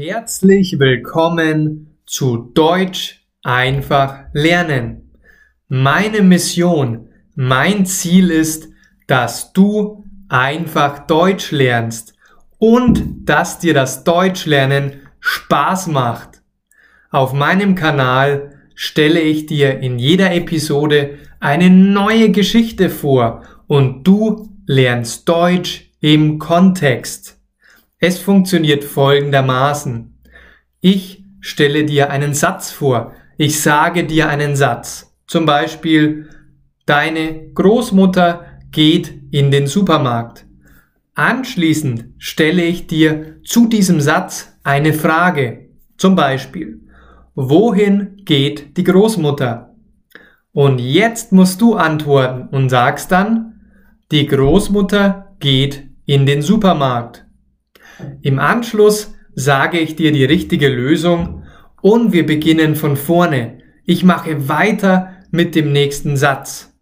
Herzlich willkommen zu Deutsch einfach lernen. Meine Mission, mein Ziel ist, dass du einfach Deutsch lernst und dass dir das Deutschlernen Spaß macht. Auf meinem Kanal stelle ich dir in jeder Episode eine neue Geschichte vor und du lernst Deutsch im Kontext. Es funktioniert folgendermaßen. Ich stelle dir einen Satz vor. Ich sage dir einen Satz. Zum Beispiel, deine Großmutter geht in den Supermarkt. Anschließend stelle ich dir zu diesem Satz eine Frage. Zum Beispiel, wohin geht die Großmutter? Und jetzt musst du antworten und sagst dann, die Großmutter geht in den Supermarkt. Im Anschluss sage ich dir die richtige Lösung und wir beginnen von vorne. Ich mache weiter mit dem nächsten Satz.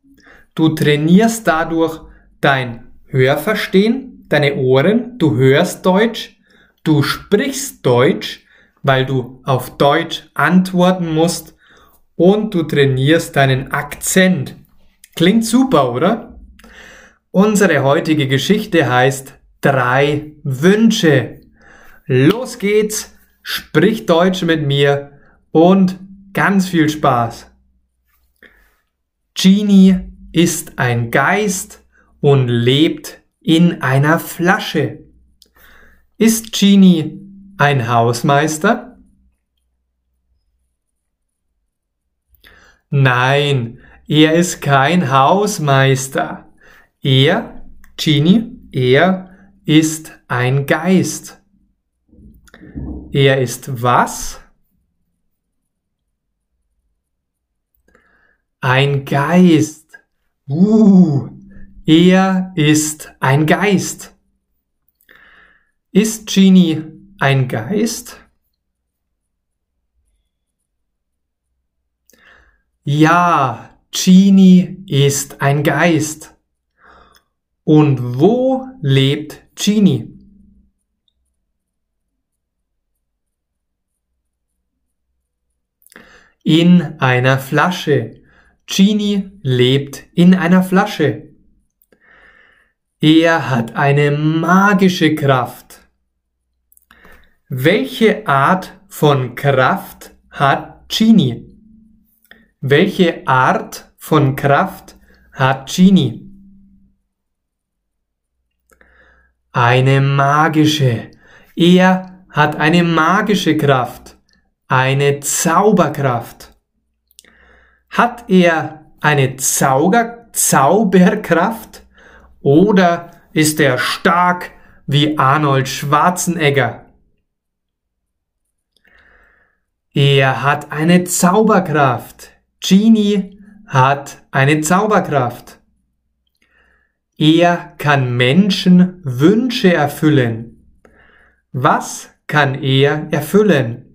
Du trainierst dadurch dein Hörverstehen, deine Ohren, du hörst Deutsch, du sprichst Deutsch, weil du auf Deutsch antworten musst und du trainierst deinen Akzent. Klingt super, oder? Unsere heutige Geschichte heißt drei Wünsche. Los geht's, sprich Deutsch mit mir und ganz viel Spaß. Genie ist ein Geist und lebt in einer Flasche. Ist Genie ein Hausmeister? Nein, er ist kein Hausmeister. Er, Genie, er ist ein Geist. Er ist was? Ein Geist. Uh, er ist ein Geist. Ist Genie ein Geist? Ja, Genie ist ein Geist. Und wo lebt Genie. In einer Flasche. Genie lebt in einer Flasche. Er hat eine magische Kraft. Welche Art von Kraft hat Genie? Welche Art von Kraft hat Genie? Eine magische. Er hat eine magische Kraft. Eine Zauberkraft. Hat er eine Zauber Zauberkraft? Oder ist er stark wie Arnold Schwarzenegger? Er hat eine Zauberkraft. Genie hat eine Zauberkraft. Er kann Menschen Wünsche erfüllen. Was kann er erfüllen?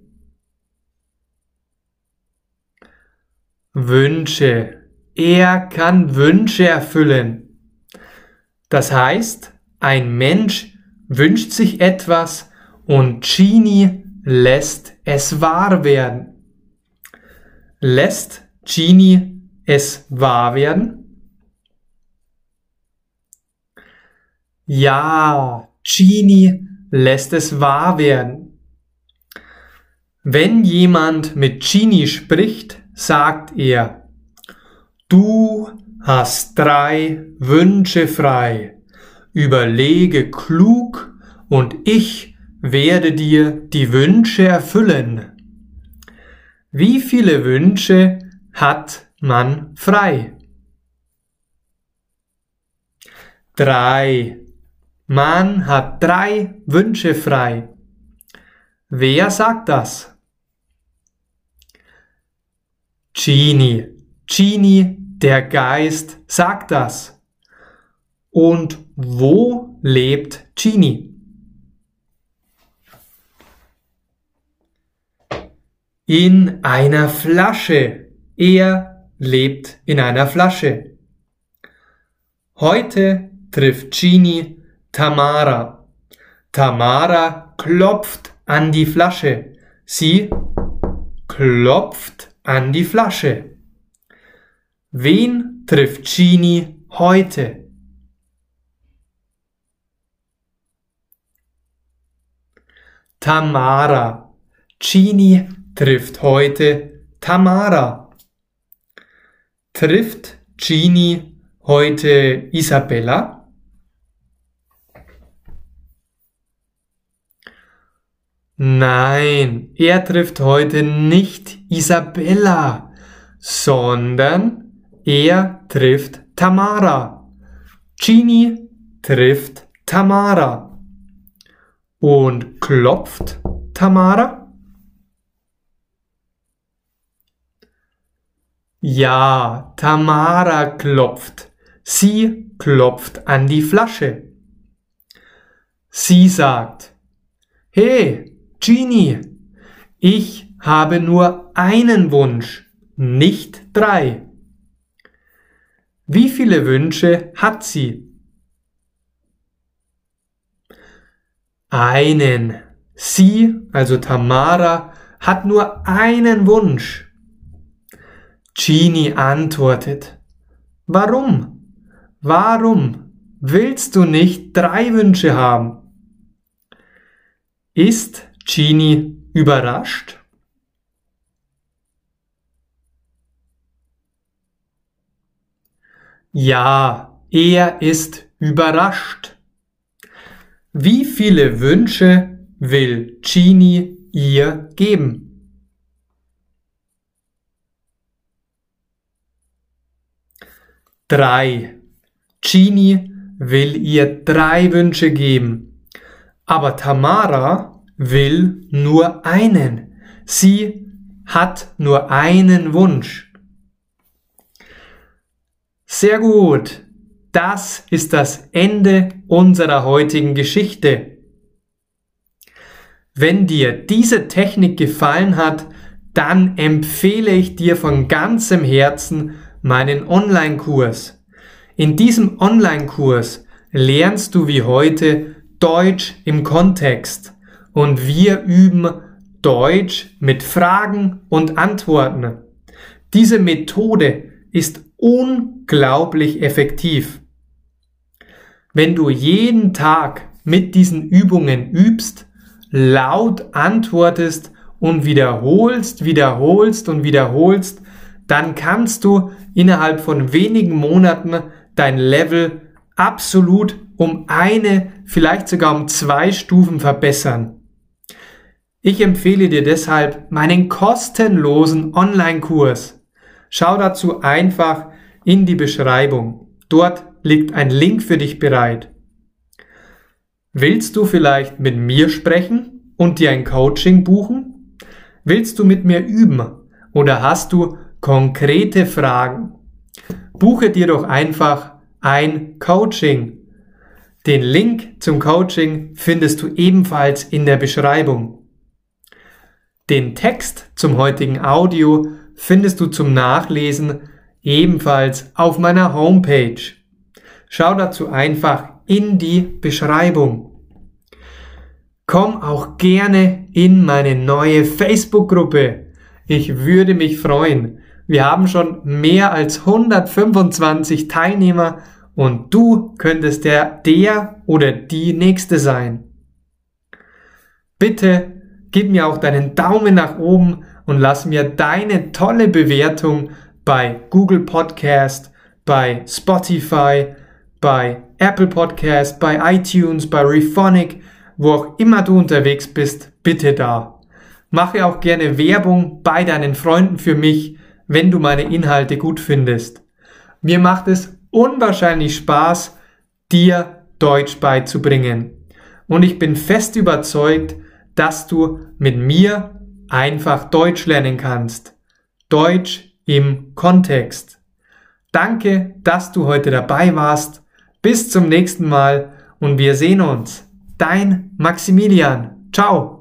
Wünsche. Er kann Wünsche erfüllen. Das heißt, ein Mensch wünscht sich etwas und Genie lässt es wahr werden. Lässt Genie es wahr werden? Ja, Genie lässt es wahr werden. Wenn jemand mit Genie spricht, sagt er, du hast drei Wünsche frei, überlege klug und ich werde dir die Wünsche erfüllen. Wie viele Wünsche hat man frei? Drei. Man hat drei Wünsche frei. Wer sagt das? Genie. Genie, der Geist, sagt das. Und wo lebt Genie? In einer Flasche. Er lebt in einer Flasche. Heute trifft Genie Tamara. Tamara klopft an die Flasche. Sie klopft an die Flasche. Wen trifft Genie heute? Tamara. Genie trifft heute Tamara. Trifft Genie heute Isabella? Nein, er trifft heute nicht Isabella, sondern er trifft Tamara. Genie trifft Tamara. Und klopft Tamara? Ja, Tamara klopft. Sie klopft an die Flasche. Sie sagt, Hey, Genie, ich habe nur einen Wunsch, nicht drei. Wie viele Wünsche hat sie? Einen. Sie, also Tamara, hat nur einen Wunsch. Genie antwortet, Warum? Warum willst du nicht drei Wünsche haben? Ist Genie überrascht? Ja, er ist überrascht. Wie viele Wünsche will Genie ihr geben? Drei. Genie will ihr drei Wünsche geben. Aber Tamara will nur einen. Sie hat nur einen Wunsch. Sehr gut. Das ist das Ende unserer heutigen Geschichte. Wenn dir diese Technik gefallen hat, dann empfehle ich dir von ganzem Herzen meinen Online-Kurs. In diesem Online-Kurs lernst du wie heute Deutsch im Kontext und wir üben Deutsch mit Fragen und Antworten. Diese Methode ist unglaublich effektiv. Wenn du jeden Tag mit diesen Übungen übst, laut antwortest und wiederholst, wiederholst und wiederholst, dann kannst du innerhalb von wenigen Monaten dein Level absolut um eine, vielleicht sogar um zwei Stufen verbessern. Ich empfehle dir deshalb meinen kostenlosen Online-Kurs. Schau dazu einfach in die Beschreibung. Dort liegt ein Link für dich bereit. Willst du vielleicht mit mir sprechen und dir ein Coaching buchen? Willst du mit mir üben oder hast du konkrete Fragen? Buche dir doch einfach ein Coaching. Den Link zum Coaching findest du ebenfalls in der Beschreibung. Den Text zum heutigen Audio findest du zum Nachlesen ebenfalls auf meiner Homepage. Schau dazu einfach in die Beschreibung. Komm auch gerne in meine neue Facebook-Gruppe. Ich würde mich freuen. Wir haben schon mehr als 125 Teilnehmer und du könntest der, der oder die nächste sein. Bitte gib mir auch deinen Daumen nach oben und lass mir deine tolle Bewertung bei Google Podcast, bei Spotify, bei Apple Podcast, bei iTunes, bei Rephonic, wo auch immer du unterwegs bist, bitte da. Mache auch gerne Werbung bei deinen Freunden für mich, wenn du meine Inhalte gut findest. Mir macht es unwahrscheinlich Spaß, dir Deutsch beizubringen. Und ich bin fest überzeugt, dass du mit mir einfach Deutsch lernen kannst. Deutsch im Kontext. Danke, dass du heute dabei warst. Bis zum nächsten Mal und wir sehen uns. Dein Maximilian. Ciao.